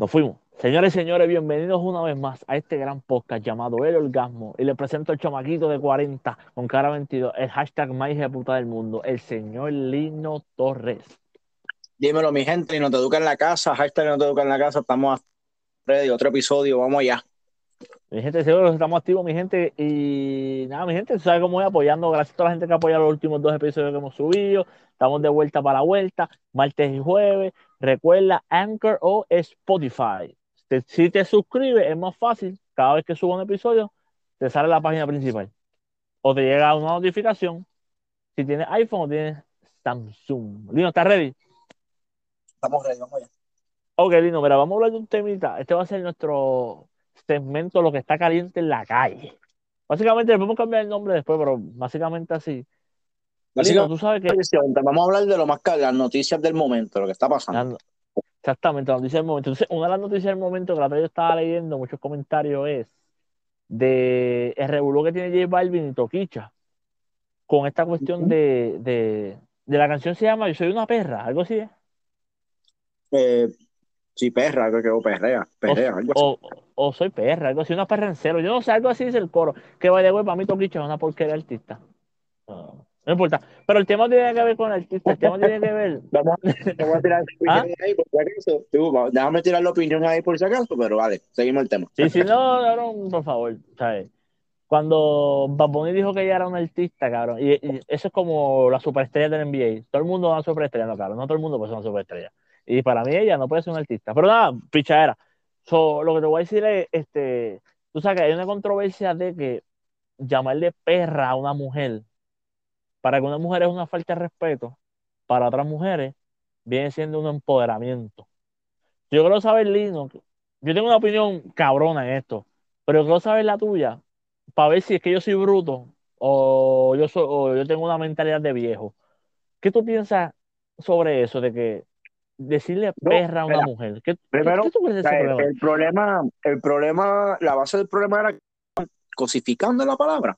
Nos fuimos. Señores y señores, bienvenidos una vez más a este gran podcast llamado El Orgasmo. Y les presento al chamaquito de 40 con cara 22, el hashtag más puta del mundo, el señor Lino Torres. Dímelo, mi gente, y no te educa en la casa, hashtag no te educa en la casa, estamos ready, otro episodio, vamos allá. Mi gente, seguro que estamos activos, mi gente. Y nada, mi gente, sabe cómo voy apoyando. Gracias a toda la gente que apoya los últimos dos episodios que hemos subido. Estamos de vuelta para la vuelta, martes y jueves. Recuerda Anchor o Spotify. Si te suscribes, es más fácil. Cada vez que subo un episodio, te sale la página principal. O te llega una notificación. Si tienes iPhone o tienes Samsung. Lino, ¿estás ready? Estamos ready, vamos allá. Ok, Lino, mira, vamos a hablar de un temita. Este va a ser nuestro segmento lo que está caliente en la calle. Básicamente, le podemos cambiar el nombre después, pero básicamente así. Tú sabes que... Vamos a hablar de lo más las noticias del momento, lo que está pasando. exactamente, las noticias del momento. Entonces, una de las noticias del momento que la yo estaba leyendo, muchos comentarios, es de el revuelo que tiene J Balvin y Toquicha con esta cuestión de, de, de, la canción se llama Yo soy una perra, algo así es. Eh, Sí, perra, creo que o perrea, perrea, o, O, soy perra, algo así, una perra en cero. Yo no sé, algo así dice el coro. Que vaya, güey, para mí Toquicha es una porquería artista. No, no, importa. Pero el tema tiene que ver con el artista, el tema tiene que ver. Vamos, a tirar ¿Ah? ahí por si acaso. déjame tirar la opinión ahí por si acaso, pero vale, seguimos el tema. Sí, sí, no, no, por favor, ¿sabes? Cuando Baboni dijo que ella era una artista, cabrón, y, eso es como la superestrella del NBA. Todo el mundo es una superestrella, no, cabrón, no todo el mundo puede ser una superestrella. Y para mí ella no puede ser una artista. Pero nada, pichadera. So, lo que te voy a decir es, este, tú sabes que hay una controversia de que llamarle perra a una mujer, para que una mujer es una falta de respeto, para otras mujeres viene siendo un empoderamiento. Yo quiero saber, Lino, yo tengo una opinión cabrona en esto, pero quiero saber la tuya, para ver si es que yo soy bruto o yo, soy, o yo tengo una mentalidad de viejo. ¿Qué tú piensas sobre eso, de que decirle perra a una mujer. ¿Qué, primero, El problema, el problema, la base del problema era cosificando la palabra.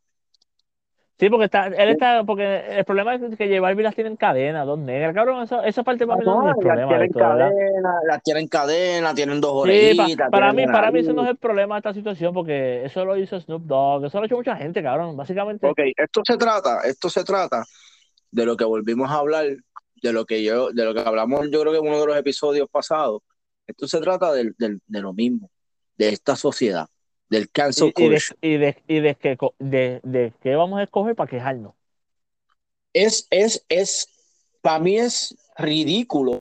Sí, porque está, él está, porque el problema es que llevar las tienen cadena, dos negras, cabrón, esa, esa parte para mí no, es el problema. Tienen cadena, las tienen cadena, tienen dos orejitas. para mí, para mí ese no es el problema de esta situación, porque eso lo hizo Snoop Dogg, eso lo ha hecho mucha gente, cabrón, básicamente. Ok, esto se trata, esto se trata de lo que volvimos a hablar de lo que yo, de lo que hablamos, yo creo que en uno de los episodios pasados. Esto se trata de, lo mismo, de esta sociedad, del cancel y, y, de, y, de, que, de, qué vamos a escoger para quejarnos. Es, es, es, para mí es ridículo,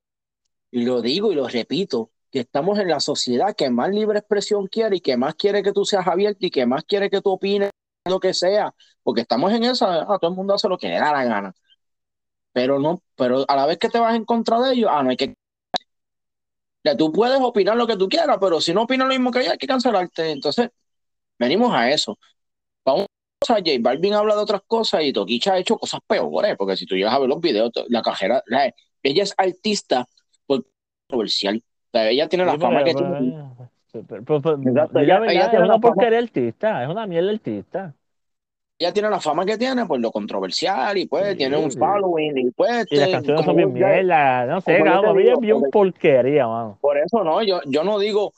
y lo digo y lo repito, que estamos en la sociedad que más libre expresión quiere y que más quiere que tú seas abierto y que más quiere que tú opines lo que sea, porque estamos en esa, a todo el mundo hace lo que le da la gana pero no, pero a la vez que te vas en contra de ellos, ah, no hay que. Ya, tú puedes opinar lo que tú quieras, pero si no opinas lo mismo que ellos, hay que cancelarte. Entonces, venimos a eso. Vamos a J Balvin habla de otras cosas y Toquicha ha hecho cosas peores, porque si tú llegas a ver los videos, la cajera, ella es artista controversial. ella tiene la fama que tiene. ella, es una porquería artista, es una mierda artista ella tiene la fama que tiene por lo controversial y pues tiene un following y pues y las este, canciones son bien mierda no sé cabrón, bien porquería mano. por eso no yo, yo no digo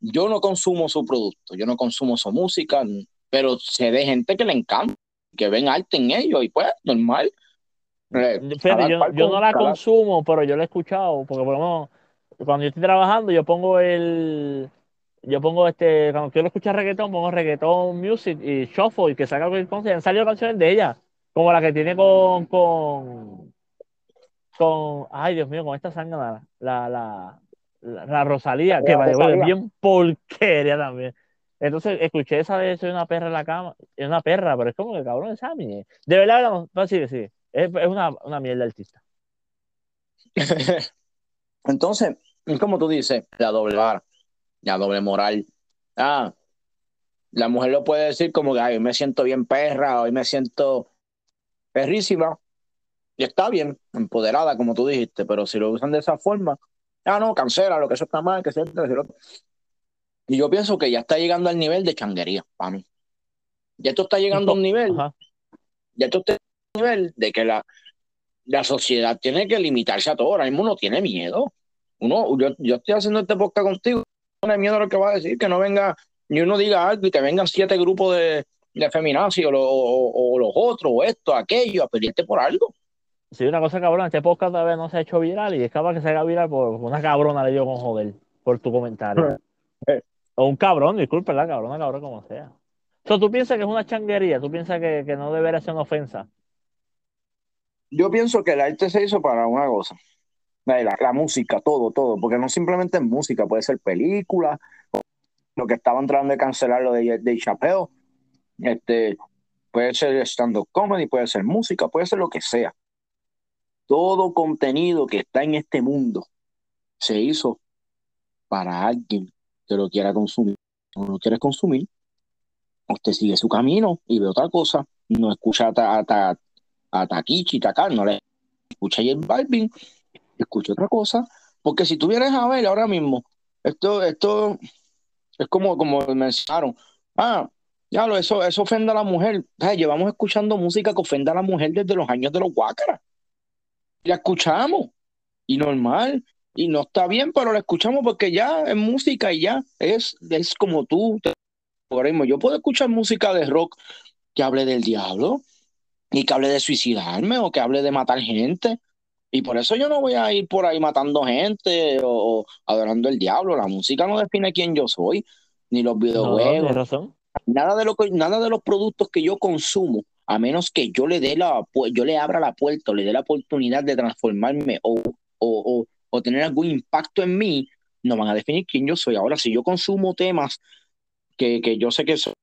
yo no consumo su producto yo no consumo su música pero sé de gente que le encanta que ven arte en ellos y pues normal eh, yo, yo, no la consumo pero yo la he escuchado porque por ejemplo cuando yo estoy trabajando yo pongo el yo pongo este, cuando quiero escuchar reggaetón, pongo reggaetón music y shuffle y que salga cualquier cosa. Han salido canciones de ella, como la que tiene con, con, con, ay Dios mío, con esta sangre, la, la, la, Rosalía, que vale, es bien porquería también. Entonces escuché esa de soy una perra en la cama, es una perra, pero es como que cabrón es a mí. De verdad, no, no sí, sí, es, es una, una mierda artista. Entonces, como tú dices, la doble vara ya doble moral. Ah, la mujer lo puede decir como que hoy me siento bien perra, hoy me siento perrísima. Y está bien, empoderada, como tú dijiste, pero si lo usan de esa forma, ah, no, cancela, lo que eso está mal, que se Y yo pienso que ya está llegando al nivel de changuería, para mí. Ya esto está llegando a un nivel, ya esto está a un nivel de que la, la sociedad tiene que limitarse a todo. Ahora mismo uno tiene miedo. Uno, yo, yo estoy haciendo este podcast contigo no miedo a lo que va a decir, que no venga, ni uno diga algo y te vengan siete grupos de, de feminazis o, o, los otros, o esto, aquello, a pedirte por algo. Sí, una cosa cabrón, este podcast todavía no se ha hecho viral y es capaz que se haga viral por una cabrona le dio con joder por tu comentario. o un cabrón, disculpe, la cabrona, cabrón, como sea. O tú piensas que es una changuería, tú piensas que, que no debería ser una ofensa. Yo pienso que el arte se hizo para una cosa. La, la, música, todo, todo, porque no simplemente es música, puede ser película, lo que estaban tratando de cancelar lo de, de Chappelle, este, puede ser stand-up comedy, puede ser música, puede ser lo que sea. Todo contenido que está en este mundo se hizo para alguien que lo quiera consumir. No lo quieres consumir, usted sigue su camino y ve otra cosa. No escucha a, a, a, Takichi, Takar, no le escucha a J Balvin, escucha otra cosa. Porque si tú vienes a ver ahora mismo, esto, esto es como, como mencionaron, ah, ya lo, eso, eso ofende a la mujer. llevamos escuchando música que ofende a la mujer desde los años de los guácaras. La escuchamos. Y normal. Y no está bien, pero la escuchamos porque ya es música y ya es, es como tú. Por ejemplo, yo puedo escuchar música de rock que hable del diablo y que hable de suicidarme o que hable de matar gente. Y por eso yo no voy a ir por ahí matando gente o, adorando el diablo. La música no define quién yo soy, ni los videojuegos. razón. Nada de, lo nada de los productos que yo consumo, a menos que yo le dé la, yo le abra la puerta o le dé la oportunidad de transformarme o, o, o, tener algún impacto en mí, no van a definir quién yo soy. Ahora, si yo consumo temas que, que yo sé que son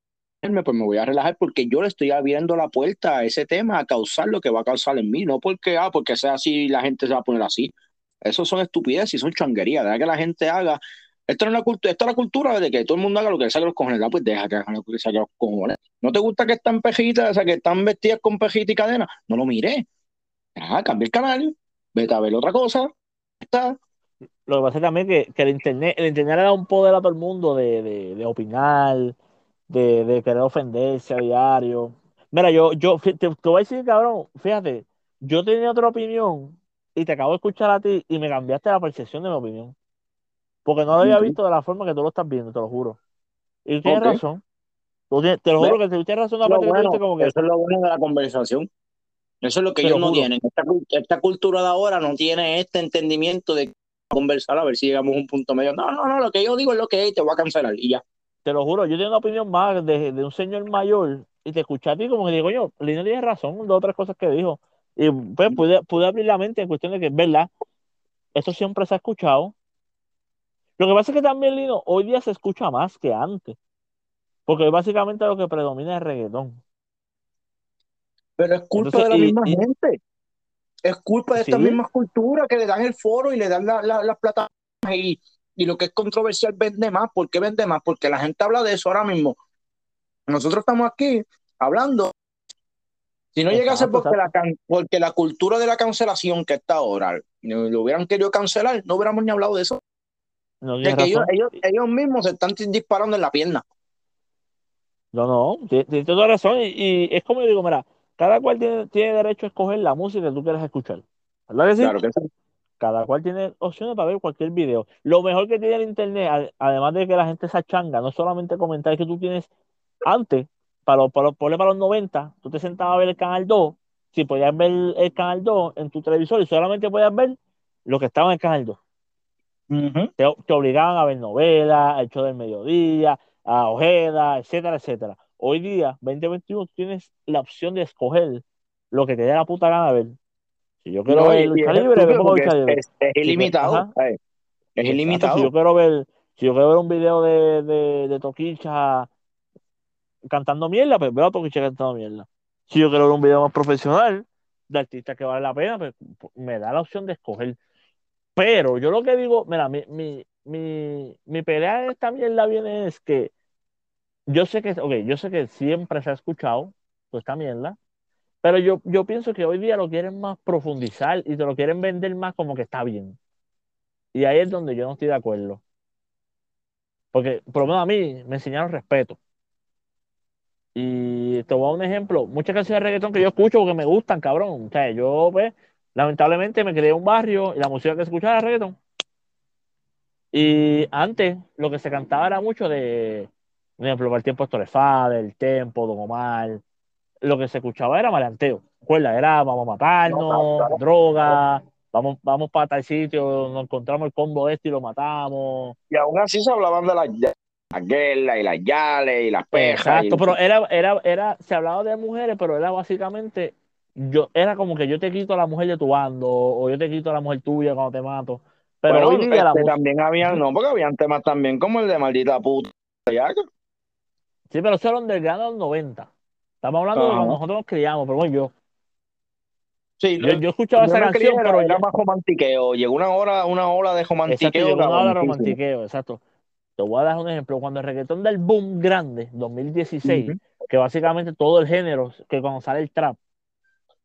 pues me voy a relajar porque yo le estoy abriendo la puerta a ese tema a causar lo que va a causar en mí, no porque, ah, porque sea así la gente se va a poner así. Eso son estupideces y son changuerías. Deja que la gente haga esto es la cultura, esta es la cultura de que todo el mundo haga lo que le saque los cojones. pues deja que hagan lo que saque los cojones. ¿No te gusta que están pejitas, o sea, que están vestidas con pejita y cadena? No lo mire. Ah, cambia el canal, vete a ver otra cosa. Está. Lo que pasa es también que, que el internet, el internet le da un poder a todo el mundo de, de, de opinar, de, de, querer ofenderse a diario. Mira, yo, yo te, te, voy a decir, cabrón, fíjate, yo tenía otra opinión y te acabo de escuchar a ti y me cambiaste la percepción de mi opinión. Porque no lo había visto de la forma que tú lo estás viendo, te lo juro. Y tienes razón. te lo juro que tienes razón. como que... Eso es lo bueno de la conversación. Eso es lo que ellos no tienen. Esta, cultura de ahora no tiene este entendimiento de conversar a ver si llegamos a un punto medio. No, no, no, lo que yo digo es lo que es te voy a cancelar y ya. Te lo juro, yo tengo una opinión más de, un señor mayor y te escuché a ti como que digo, yo, Lino tiene razón, dos otras cosas que dijo. Y pues pude, pude abrir la mente en cuestión de que, ¿verdad? Esto siempre se ha escuchado, lo que pasa es que también, Lino, hoy día se escucha más que antes. Porque básicamente lo que predomina es reggaetón. Pero es culpa de la misma gente. Es culpa de estas mismas culturas que le dan el foro y le dan las la, plataformas y, lo que es controversial vende más. ¿Por qué vende más? Porque la gente habla de eso ahora mismo. Nosotros estamos aquí hablando. Si no llegase porque la, porque la cultura de la cancelación que está ahora lo hubieran querido cancelar, no hubiéramos ni hablado de eso ellos, mismos se están disparando en la pierna. No, no, tienes toda razón. Y, es como yo digo, mira, cada cual tiene, tiene, derecho a escoger la música que tú quieras escuchar. ¿Verdad que sí? Claro que sí. Cada cual tiene opciones para ver cualquier video. Lo mejor que tiene el internet, además de que la gente se achanga, no solamente comentar que tú tienes antes, para los, para, para los 90, tú te sentabas a ver el canal 2, si podías ver el canal 2 en tu televisor y solamente podías ver lo que estaba en el canal 2 te, obligaban a ver novelas, el show del mediodía, a Ojeda, etcétera, etcétera. Hoy día, 2021, tienes la opción de escoger lo que te dé la puta gana ver. Si yo quiero ver lucha libre, Es, ilimitado. Es, ilimitado. si yo quiero ver, si yo quiero ver un video de, de, de Toquicha cantando mierda, pues veo a Toquicha cantando mierda. Si yo quiero ver un video más profesional, de artista que vale la pena, pues me da la opción de escoger. Pero yo lo que digo, mira, mi, mi, mi, mi pelea esta mierda viene es que yo sé que, ok, yo sé que siempre se ha escuchado toda esta mierda, pero yo, yo pienso que hoy día lo quieren más profundizar y te lo quieren vender más como que está bien. Y ahí es donde yo no estoy de acuerdo. Porque, por lo menos a mí, me enseñaron respeto. Y te a un ejemplo. Muchas canciones de reggaetón que yo escucho porque me gustan, cabrón. O sea, yo, pues, Lamentablemente me creé un barrio y la música que escuchaba era reggaetón. Y antes lo que se cantaba era mucho de, por ejemplo, el tiempo Estorefade, el Tempo, Don Omar. Lo que se escuchaba era maleanteo. Recuerda, era vamos a matarnos, No, droga, vamos, vamos para tal sitio, nos encontramos el combo este y lo matamos. Y aún así se hablaban de las las guerras y las yales y las pejas. Exacto, y- pero era, era, era, se hablaba de mujeres, pero era básicamente, yo, era como que yo te quito a la mujer de tu bando, o yo te quito a la mujer tuya cuando te mato. Pero Bueno, hoy día la este, también habían, no, porque habían temas también como el de maldita puta. ya Sí, pero eso era underground de los 90. Estamos hablando de cuando nosotros nos criamos, pero bueno, yo, Sí, yo, yo escuchaba yo esa crié, canción, pero era yo, más romantiqueo. Llegó una hora, una ola de exacto, romantiqueo. llegó una hora de cabroncísimo. romantiqueo, exacto. Te voy a dar un ejemplo. Cuando el reggaetón del boom grande, 2016, Ujú. que básicamente todo el género, que cuando sale el trap,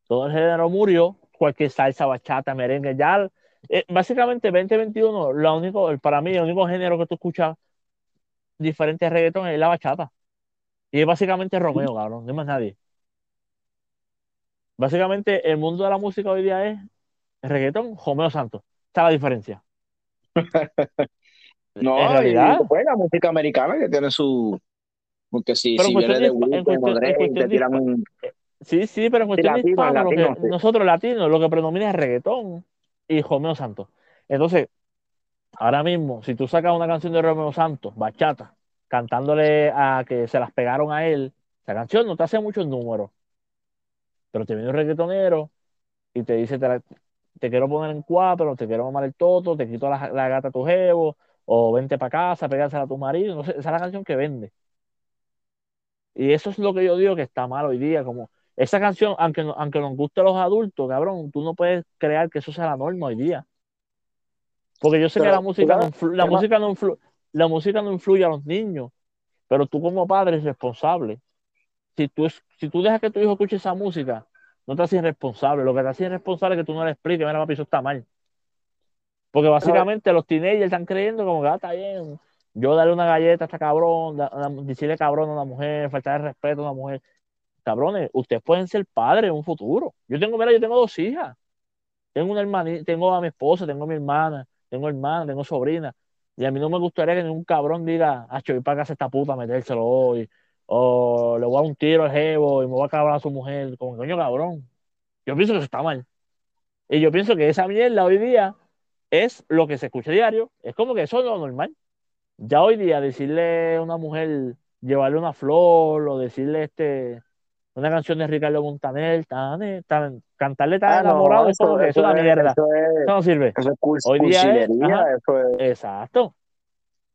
todo el género murió, cualquier salsa, bachata, merengue, ya, eh, básicamente 2021, lo único, para mí, el único género que tú escuchas diferente de reggaetón es la bachata. Y es básicamente Romeo, cabrón, no hay más nadie. Básicamente, el mundo de la música hoy día es el reggaetón, Romeo Santos. Está la diferencia. No, en y realidad. pues la música americana que tiene su. Porque si, Pero si viene de te tiran un. Sí, sí, pero en cuestión de latino, sí. nosotros latinos, lo que predomina es reggaetón y Romeo Santos. Entonces, ahora mismo, si tú sacas una canción de Romeo Santos, bachata, cantándole a que se las pegaron a él, esa canción no te hace muchos números. Pero te viene un reggaetonero y te dice, te, la- te quiero poner en cuatro, te quiero mamar el toto, te quito la, la gata a tu jevo, o vente para casa, pégasela a tu marido. No sé, esa es la canción que vende. Y eso es lo que yo digo que está mal hoy día. Como esa canción, aunque, aunque nos guste a los adultos, cabrón, tú no puedes crear que eso sea la norma hoy día. Porque yo sé que la música, no la, música no influ- la música no influye a los niños, pero tú como padre eres responsable. Si tú, es- si tú dejas que tu hijo escuche esa música, no te haces irresponsable. Lo que te haces irresponsable es que tú no le expliques, mira, papi, eso está mal. Porque básicamente los teenagers están creyendo como que ah, está bien. Yo darle una galleta a esta cabrón, da- da- decirle cabrón a una mujer, faltar el respeto a una mujer. Cabrones, ustedes pueden ser padres en un futuro. Yo tengo, mira, yo tengo dos hijas. Tengo una hermanita, tengo a mi esposa, tengo a mi hermana, tengo hermana, tengo sobrina. Y a mí no me gustaría que ningún cabrón diga, ah, voy para casa esta puta a metérselo hoy. O le voy a dar un tiro al jevo y me voy a acabar a su mujer. Como coño, cabrón. Yo pienso que eso está mal. Y yo pienso que esa mierda hoy día es lo que se escucha diario. Es como que eso es lo normal. Ya hoy día decirle a una mujer, llevarle una flor o decirle este una canción de Ricardo Montaner, tan, tan- cantarle tan Ah, no, enamorado es como que es una mierda. Eso es, Eso no sirve. eso es curs- Hoy día es- ajá. eso es. Exacto.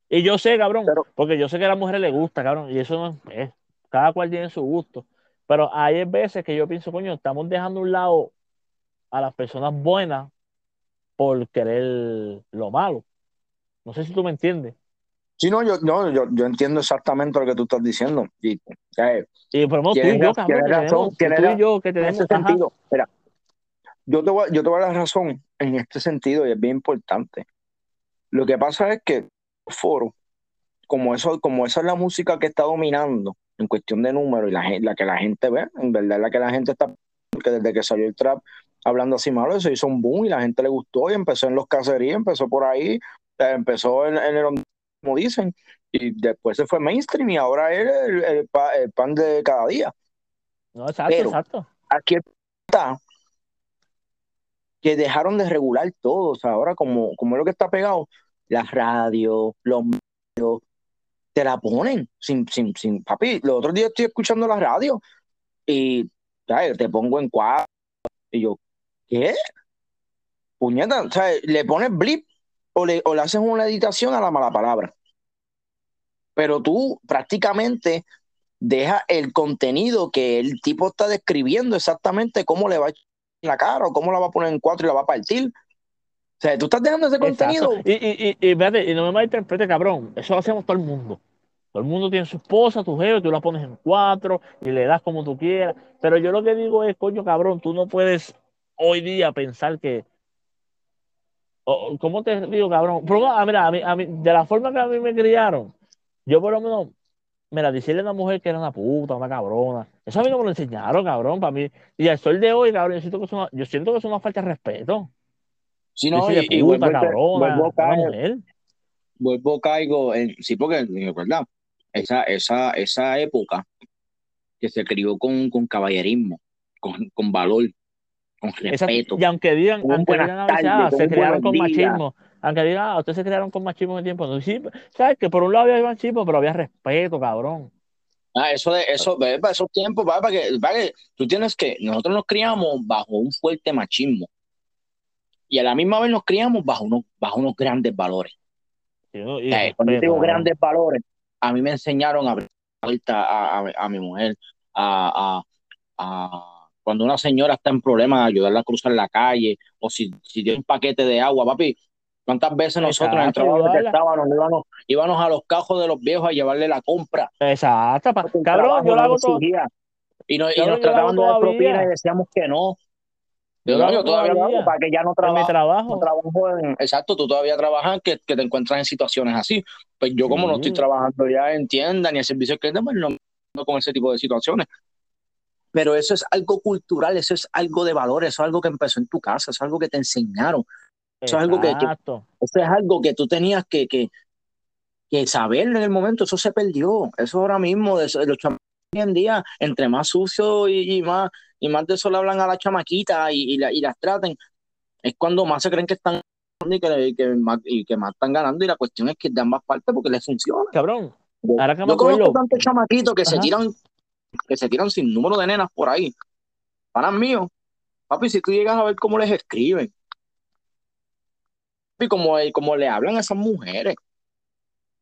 Y yo sé, cabrón, Pero- porque yo sé que a la mujer le gusta, cabrón, y eso no es, cada cual tiene su gusto. Pero hay veces que yo pienso, coño, estamos dejando a un lado a las personas buenas por querer lo malo. No sé si tú me entiendes. Sí, no, yo, no, yo, yo entiendo exactamente lo que tú estás diciendo. Y, eh, lo menos tú y yo, cabrón, razón, tú y yo que tenemos, sentido, mira, yo te, voy, yo te voy a dar razón en este sentido y es bien importante. Lo que pasa es que foro, como eso, como esa es la música que está dominando en cuestión de números y la, la que la gente ve, en verdad la que la gente está, porque desde que salió el trap hablando así malo, se hizo un boom y la gente le gustó y empezó en los caseríos, empezó por ahí, eh, empezó en, en el como dicen, y después se fue mainstream y ahora es el, el pa- el pan de cada día. no, exacto, Pero- exacto. aquí está que dejaron de regular todo. O sea, ahora como, como es lo que está pegado, las radios, los medios, te la ponen sin, sin, sin, papi, los otros días estoy escuchando la radio y ¿sabes? te pongo en cuadro y yo, ¿qué? Puñeta, o sea, le pones blip o le, o le haces una editación a la mala palabra. Pero tú prácticamente deja el contenido que el tipo está describiendo exactamente cómo le va a echar en la cara o cómo la va a poner en cuatro y la va a partir. O sea, tú estás dejando ese contenido. Y, y, y, y, y no me malinterprete, cabrón. Eso lo hacemos todo el mundo. Todo el mundo tiene su esposa, tu jefe, tú la pones en cuatro y le das como tú quieras. Pero yo lo que digo es, coño, cabrón, tú no puedes hoy día pensar que. ¿Cómo te digo, cabrón? Pero, ah, mira, a mí, a mí, de la forma que a mí me criaron, yo por lo menos, mira, decirle a una mujer que era una puta, una cabrona, eso a mí no me lo enseñaron, cabrón, para mí. Y al sol de hoy, cabrón, yo siento que es una, yo siento que es una falta de respeto. Si no, y, y puta, vuelvo, a- cabrona, vuelvo caer, mujer. vuelvo, caigo en, sí, porque, ¿verdad? Esa, esa, esa época que se crió con, con caballerismo, con, con valor, con respeto. y aunque digan, aunque digan se criaron con machismo, aunque digan, ah, ustedes se criaron con machismo en el tiempo, no, sí, sabes que por un lado había machismo, pero había respeto, cabrón. Ah, eso de eso, para esos tiempos, para que, para que tú tienes que, nosotros nos criamos bajo un fuerte machismo y a la misma vez nos criamos bajo unos, bajo unos grandes valores. cuando yo digo grandes valores, a mí me enseñaron a abrir a, a, a mi mujer, a, a, cuando una señora está en problemas, ayudarla a cruzar la calle, o si, si tiene un paquete de agua, papi, ¿Cuántas veces nosotros en el trabajo que estábamos íbamos, íbamos, a los cajos de los viejos a llevarle la compra? Exacto, cabrón, yo lo hago todo. Y, nos, y nos trataban de dar propina y decíamos que no. Yo, yo, todavía lo hago para que ya no trabajo. trabajo. trabajo en, exacto, tú todavía trabajas que, que, te encuentras en situaciones así. Pues yo, como no estoy trabajando ya en tienda ni en servicio que pues no, no con ese tipo de situaciones. Pero eso es algo cultural, eso es algo de valor, eso es algo que empezó en tu casa, eso es algo que te enseñaron. Eso es algo que, eso es algo que tú tenías que, que, que, saber en el momento, eso se perdió. Eso ahora mismo, de, los hoy en día, entre más sucio y, y más y más de eso le hablan a la chamaquita y, y, y las traten, es cuando más se creen que están y que, que, más, y que más están ganando y la cuestión es que de ambas partes porque les funciona. Cabrón, ahora que me Yo conozco tantos chamaquitos que se tiran que se tiran sin número de nenas por ahí. Para míos, papi, si tú llegas a ver cómo les escriben y cómo, cómo le hablan a esas mujeres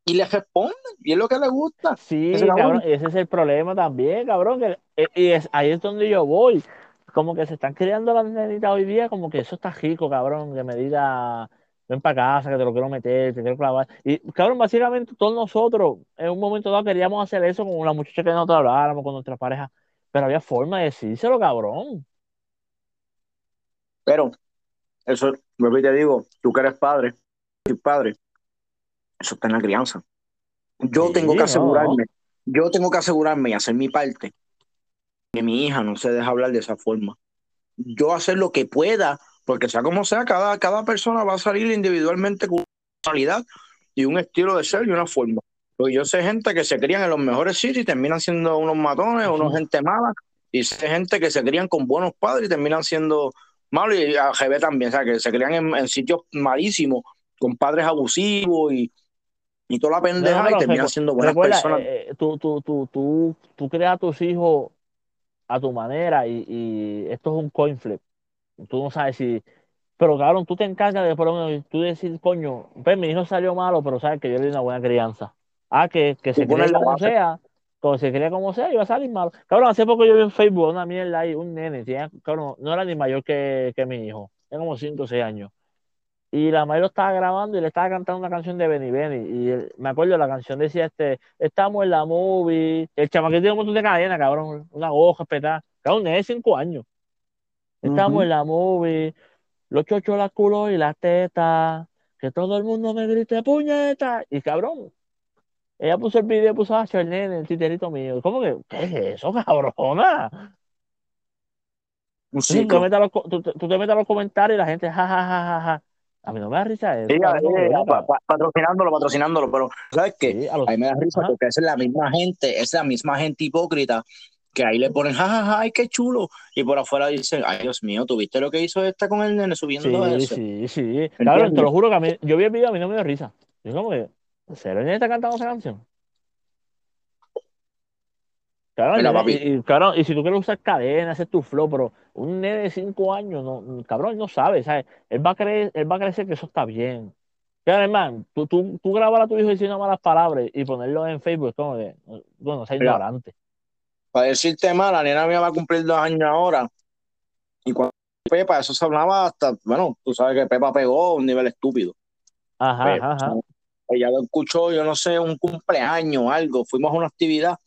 y les responden, y es lo que les gusta. Sí, ese cabrón, ese es el problema también, cabrón, que, eh, y es, ahí es donde yo voy. Como que se están creando las nenitas hoy día, como que eso está rico, cabrón, que me diga, ven para casa, que te lo quiero meter, te quiero clavar. Y, cabrón, básicamente todos nosotros, en un momento dado, queríamos hacer eso con la muchacha que nosotros habláramos, con nuestra pareja, pero había forma de decírselo, cabrón. Pero, eso, me te digo, tú que eres padre, padre, eso está en la crianza. Yo tengo que asegurarme, yo tengo que asegurarme y hacer mi parte que mi hija no se deja hablar de esa forma. Yo hacer lo que pueda, porque sea como sea, cada, cada persona va a salir individualmente con una personalidad y un estilo de ser y una forma. Porque yo sé gente que se crían en los mejores sitios y terminan siendo unos matones, unos gente mala, y sé gente que se crían con buenos padres y terminan siendo malos, y a GB también, o sea, que se crían en sitios malísimos, con padres abusivos y, y toda la pendeja y termina siendo buenas personas. Eh, eh, tú, tú, tú, tú, tú creas a tus hijos a tu manera y, y, esto es un coin flip. Tú no sabes si... Pero cabrón, tú te encargas de, por tú decir, coño, pues mi hijo salió malo, pero sabes que yo le di una buena crianza. Ah, que, que se cría como sea, como se cría como sea, iba a salir malo. Cabrón, hace poco yo vi en Facebook una mierda ahí, un nene, cabrón, no era ni mayor que, que mi hijo, tenía como 5 o 6 años. Y la madre lo estaba grabando y le estaba cantando una canción de Benny Benny. Y me acuerdo, la canción decía este, estamos en la movie. El chamaquito tiene un montón de cadena, cabrón. Una hoja petada. Cabrón, es de cinco años. Estamos en la movie. Los chochos, las culos y las tetas. Que todo el mundo me grite puñeta. Y cabrón, ella puso el video, puso a el nene, el titerito mío. ¿Cómo que? ¿Qué es eso, cabrona? tú, te a los, tú, tú te metes a los comentarios y la gente, jajajaja. A mí no me da risa eso. patrocinándolo, patrocinándolo, pero ¿sabes qué? a, mí me da risa porque es la misma gente, es la misma gente hipócrita que ahí le ponen, jajaja, ay, qué chulo. Y por afuera dicen, ay, Dios mío, ¿tuviste lo que hizo esta con el nene subiendo todo eso? Sí, sí, Claro, te lo juro que a mí, yo vi el video, a mí no me dio risa. Yo como que, ¿en el nene está cantando esa canción? Claro, y, y, si tú quieres usar cadena, hacer tu flow, pero un nene de 5 años, no, cabrón, no sabe, ¿sabes? Él va a creer, él va a creer que eso está bien. Claro, hermano, tú, tú, tú grabar a tu hijo diciendo malas palabras y ponerlo en Facebook, es como que, bueno, sea ignorante. Para decirte mal, la nena mía va a cumplir dos años ahora. Y cuando Pepa, eso se hablaba hasta, bueno, tú sabes que Pepa pegó a un nivel estúpido. Ajá, ajá. Ella lo escuchó, yo no sé, un cumpleaños o algo. Fuimos a una actividad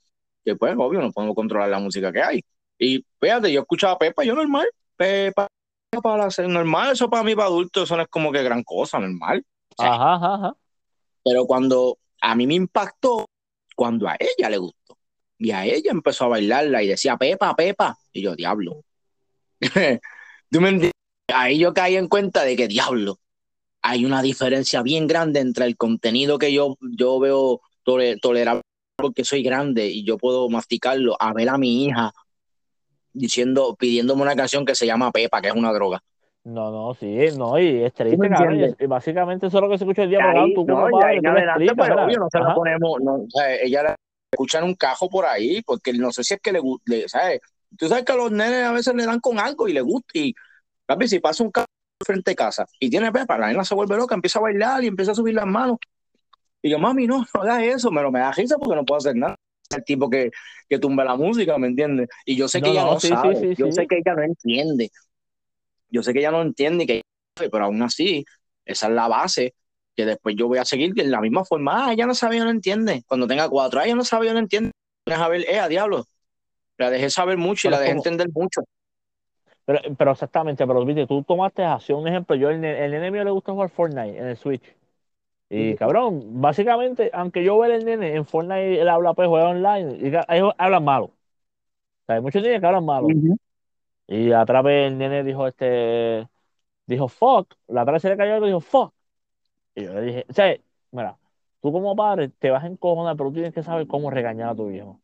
que pues obvio no podemos controlar la música que hay. Y fíjate, yo escuchaba Pepa, yo normal, Pepa, para normal, eso para mí para adultos, eso no es como que gran cosa, normal. ajá, ajá, Pero cuando a mí me impactó, cuando a ella le gustó, y a ella empezó a bailarla y decía Pepa, Pepa, y yo, diablo. ¿Tú me Ahí yo caí en cuenta de que diablo. hay una diferencia bien grande entre el contenido que yo, yo veo tolerable porque soy grande y yo puedo masticarlo, a ver a mi hija diciendo, pidiéndome una canción que se llama Pepa, que es una droga. No, no, sí, no, y es triste. Y básicamente eso es lo que se escucha el día por tú como no, padre, adelante, pero obvio, no se la ponemos, no, o sea, ella la escucha en un cajo por ahí, porque no sé si es que le gusta, ¿sabes? Tú sabes que a los nenes a veces le dan con algo y le gusta, y papi, si pasa un carro frente a casa y tiene pepa, la nena se vuelve loca, empieza a bailar y empieza a subir las manos. Y yo, mami, no, no hagas eso, pero me da risa porque no puedo hacer nada. El tipo que, que tumba la música, ¿me entiendes? Y yo sé que ella no sabe, yo sé que ella no entiende. Yo sé que ella no entiende, que pero aún así, esa es la base que después yo voy a seguir de la misma forma. Ah, ella no sabe, no entiende. Cuando tenga cuatro, ah, ella no sabe, no entiende. Deja ver, eh, a diablo. La dejé saber mucho y la dejé entender mucho. Pero, pero exactamente, pero viste, tú tomaste acción. Un ejemplo, yo, el, el nene mío le gusta jugar Fortnite en el Switch. Y cabrón, básicamente, aunque yo vea el nene en Fortnite, él habla, pues juega online, y ellos hablan malo. O sea, hay muchos niños que hablan malo. Y a través el nene dijo, este, dijo fuck, la otra vez se le cayó y dijo fuck. Y yo le dije, o sea, mira, tú como padre te vas a encojonar, pero tú tienes que saber cómo regañar a tu hijo.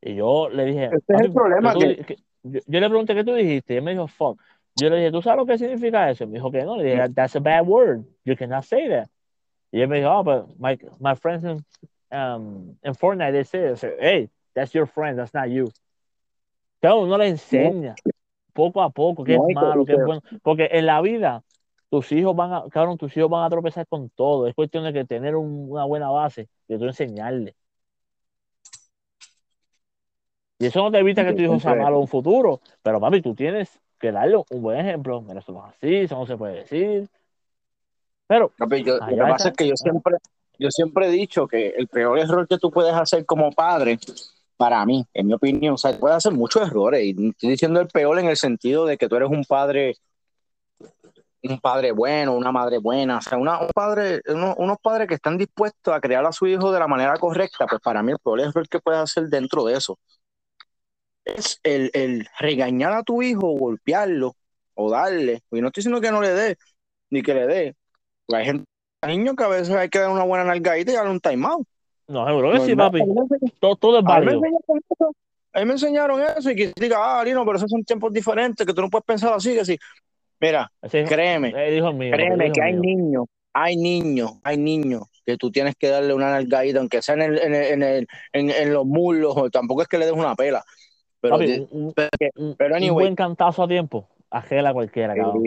Y yo le dije, este es el problema que... yo, le pregunté qué tú dijiste, y él me dijo fuck. Yo le dije, ¿tú sabes lo que significa eso? Y me dijo que no. Le dije, that's a bad word. You cannot say that. Y él me dijo, oh, but my, my friends in, um, in Fortnite, they say, hey, that's your friend, that's not you. Claro, uno le enseña poco a poco qué es malo, qué es bueno. Porque en la vida, tus hijos van a, cabrón, tus hijos van a tropezar con todo. Es cuestión de que tener una buena base, de tú enseñarle. Y eso no te evita que tu hijo sea malo en un futuro. Pero papi, tú tienes que darle un buen ejemplo. Mira, eso no es así, eso no se puede decir. Pero lo que pasa es que yo siempre, yo siempre he dicho que el peor error que tú puedes hacer como padre, para mí, en mi opinión, o sea, puedes hacer muchos errores. Y estoy diciendo el peor en el sentido de que tú eres un padre, un padre bueno, una madre buena, o sea, una, un padre, unos padres que están dispuestos a criar a su hijo de la manera correcta, pues para mí el peor error que puedes hacer dentro de eso es el, el regañar a tu hijo, golpearlo o darle. Y no estoy diciendo que no le dé, ni que le dé, hay gente, niños que a veces hay que dar una buena nalgadita y darle un timeout. No, seguro que sí, papi. Todo, todo es válido. A mí me enseñaron eso y que diga, ah, Lino, pero esos son tiempos diferentes, que tú no puedes pensar así, que sí. Mira, créeme, créeme que hay niños, hay niños, hay niños que tú tienes que darle una nalgadita, aunque sea en, el, en, el, en, en, los muslos, tampoco es que le des una pela. Pero, un, pero, un buen cantazo a tiempo, agela cualquiera, cabrón.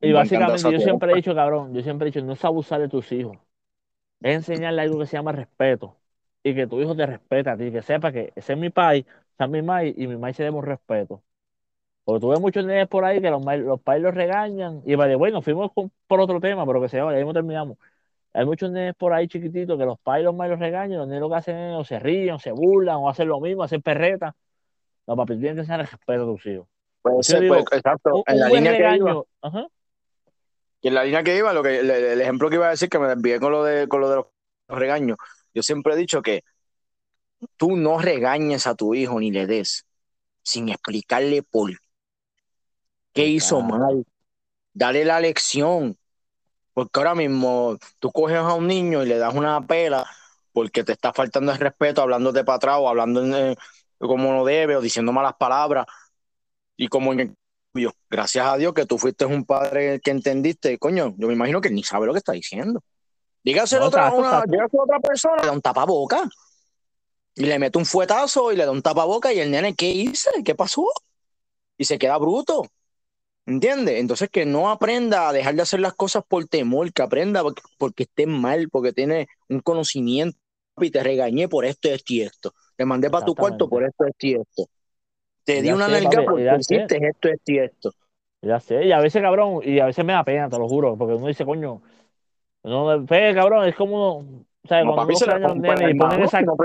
Y básicamente yo siempre he dicho, cabrón, yo siempre he dicho, no es abusar de tus hijos. Es enseñarle algo que se llama respeto. Y que tu hijo te respete a ti, que sepa que ese es mi pai, esa es mi mai, y mi mai se demos respeto. Porque tuve muchos niños por ahí que los, los pais los regañan. Y vale, bueno, fuimos por otro tema, pero que se llama, ahí mismo terminamos. Hay muchos niños por ahí chiquititos que los pais los mai los regañan, los niños lo que hacen es o se ríen, o se burlan, o hacen lo mismo, hacen perreta. No, papi, tienes que enseñar respeto a tus hijos. Ser, pues, exacto. en la línea que iba, Ajá. Y en la línea que iba, lo que, el, ejemplo que iba a decir, que me desvié con lo de, con lo de los regaños, yo siempre he dicho que tú no regañes a tu hijo ni le des sin explicarle por qué hizo mal. Dale la lección. Porque ahora mismo tú coges a un niño y le das una pela porque te está faltando el respeto, hablándote para atrás o hablando como no debe o diciendo malas palabras. Y como en gracias a Dios que tú fuiste un padre que entendiste, coño, yo me imagino que ni sabe lo que está diciendo. Dígase a otra, otra persona, le da un tapaboca y le mete un fuetazo y le da un tapaboca y el nene, ¿qué hice? ¿Qué pasó? Y se queda bruto. ¿Entiendes? Entonces que no aprenda a dejar de hacer las cosas por temor, que aprenda porque, esté mal, porque tiene un conocimiento y te regañé por esto, esto y esto. Te mandé para tu cuarto por esto, esto y esto. Te di una nalga porque hiciste esto, esto y esto. Ya sé, y a veces, cabrón, y a veces me da pena, te lo juro, porque uno dice, coño, no, fe, cabrón, es como uno, o sea, cuando uno regaña a los nenes y ponen esa... No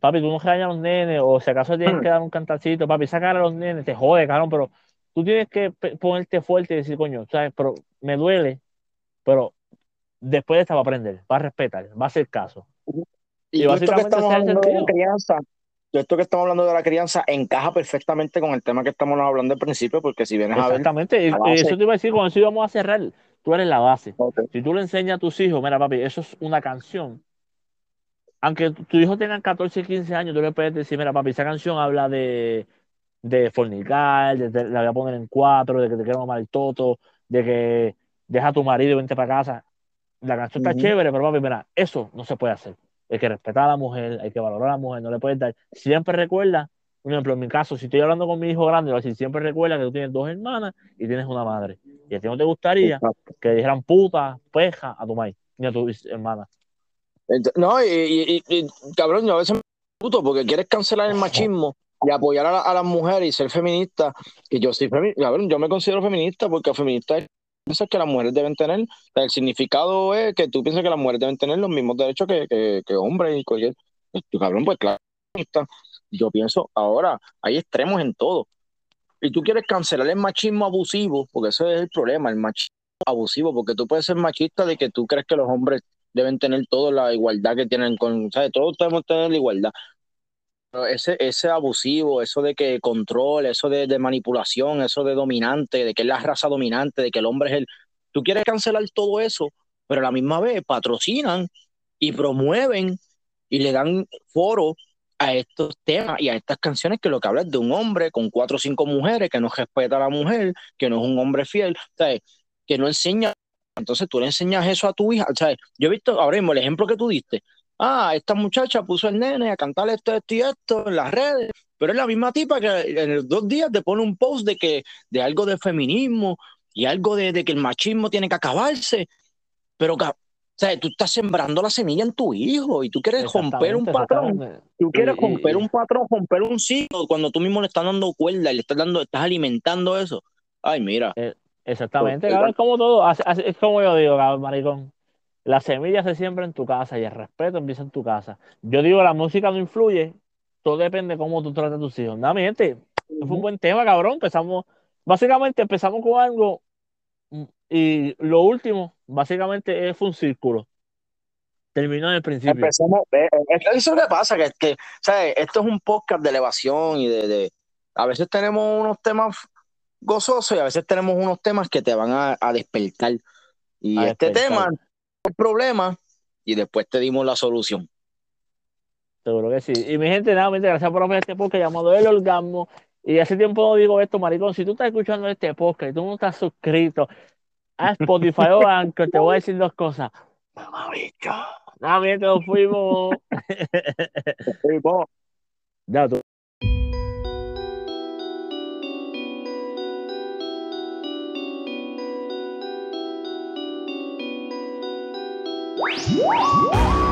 papi, tú no regañas a los nenes, o si acaso tienes que dar un cantacito, papi, sacar a los nenes, te jode, cabrón, pero tú tienes que ponerte fuerte y decir, coño, ¿sabes? Pero me duele, pero después de esta va a aprender, va a respetar, va a hacer caso. Y, y básicamente que estamos de crianza, esto que estamos hablando de la crianza encaja perfectamente con el tema que estamos hablando al principio, porque si vienes a ver. Exactamente, eso te iba a decir cuando sí vamos a cerrar. Tú eres la base. Si tú le enseñas a tus hijos, mira, papi, eso es una canción. Aunque tu tu hijo tenga 14, 15 años, tú le puedes decir, mira, papi, esa canción habla de, de fornicar, de, de- la voy a poner en cuatro, de que te quiero mamar el toto, de que deja a tu marido y vente para casa. La canción está chévere, pero papi, mira, eso no se puede hacer. Hay que respetar a la mujer, hay que valorar a la mujer, no le puedes dar. Siempre recuerda, por ejemplo, en mi caso, si estoy hablando con mi hijo grande, le voy a decir, siempre recuerda que tú tienes dos hermanas y tienes una madre. Y a ti no te gustaría Exacto. que dijeran puta, peja a tu madre, ni a tu hermana. No, y, y- y- y, cabrón, yo a veces me puto porque quieres cancelar el machismo y apoyar a, la- a las mujeres y ser feminista, que yo soy feminista, cabrón, yo me considero feminista porque feminista es que las mujeres deben tener, el significado es que tú piensas que las mujeres deben tener los mismos derechos que, que, que hombres y cualquier, tú, cabrón, pues claro, yo pienso, ahora hay extremos en todo. Y tú quieres cancelar el machismo abusivo, porque ese es el problema, el machismo abusivo, porque tú puedes ser machista de que tú crees que los hombres deben tener toda la igualdad que tienen con, ¿sabes? Todos debemos tener la igualdad. Ese, ese abusivo, eso de que control, eso de, de manipulación, eso de dominante, de que es la raza dominante, de que el hombre es el... Tú quieres cancelar todo eso, pero a la misma vez patrocinan y promueven y le dan foro a estos temas y a estas canciones que lo que habla es de un hombre con cuatro o cinco mujeres que no respeta a la mujer, que no es un hombre fiel, ¿sabes? que no enseña. Entonces tú le enseñas eso a tu hija. ¿sabes? Yo he visto ahora mismo el ejemplo que tú diste. Ah, esta muchacha puso el nene a cantar esto, esto y esto en las redes, pero es la misma tipa que en los dos días te pone un post de que de algo de feminismo y algo de, de que el machismo tiene que acabarse. Pero, ca- ¿sabes? tú estás sembrando la semilla en tu hijo y tú quieres romper un patrón. Tú quieres y- romper y- un patrón, romper un ciclo cuando tú mismo le estás dando cuerda y le estás dando, estás alimentando eso. Ay, mira. Exactamente, Pues, cabrón, es como todo, es como yo digo, cabrón, maricón. La semilla se siembra en tu casa y el respeto empieza en tu casa. Yo digo, la música no influye, todo depende de cómo tú tratas a tus hijos. Nada, mi gente, fue un buen tema, cabrón. Empezamos, básicamente empezamos con algo mm, y lo último, básicamente, fue un círculo. Terminó en el principio. Empezamos, eh, eso que pasa, que, que ¿sabes? esto es un podcast de elevación y de, de- a veces tenemos unos temas gozosos y a veces tenemos unos temas que te van a, a despertar. Y A este despertar. tema, el problema, y después te dimos la solución. Seguro que sí. Y mi gente, nada, mi gente, gracias por ver este podcast llamado El Orgasmo. Y hace tiempo no digo esto, maricón. Si tú estás escuchando este podcast y tú no estás suscrito a Spotify o Anchor, te voy a decir dos cosas. Mamá, bicho. Nada, mi gente, nos fuimos. Ya, tú. Música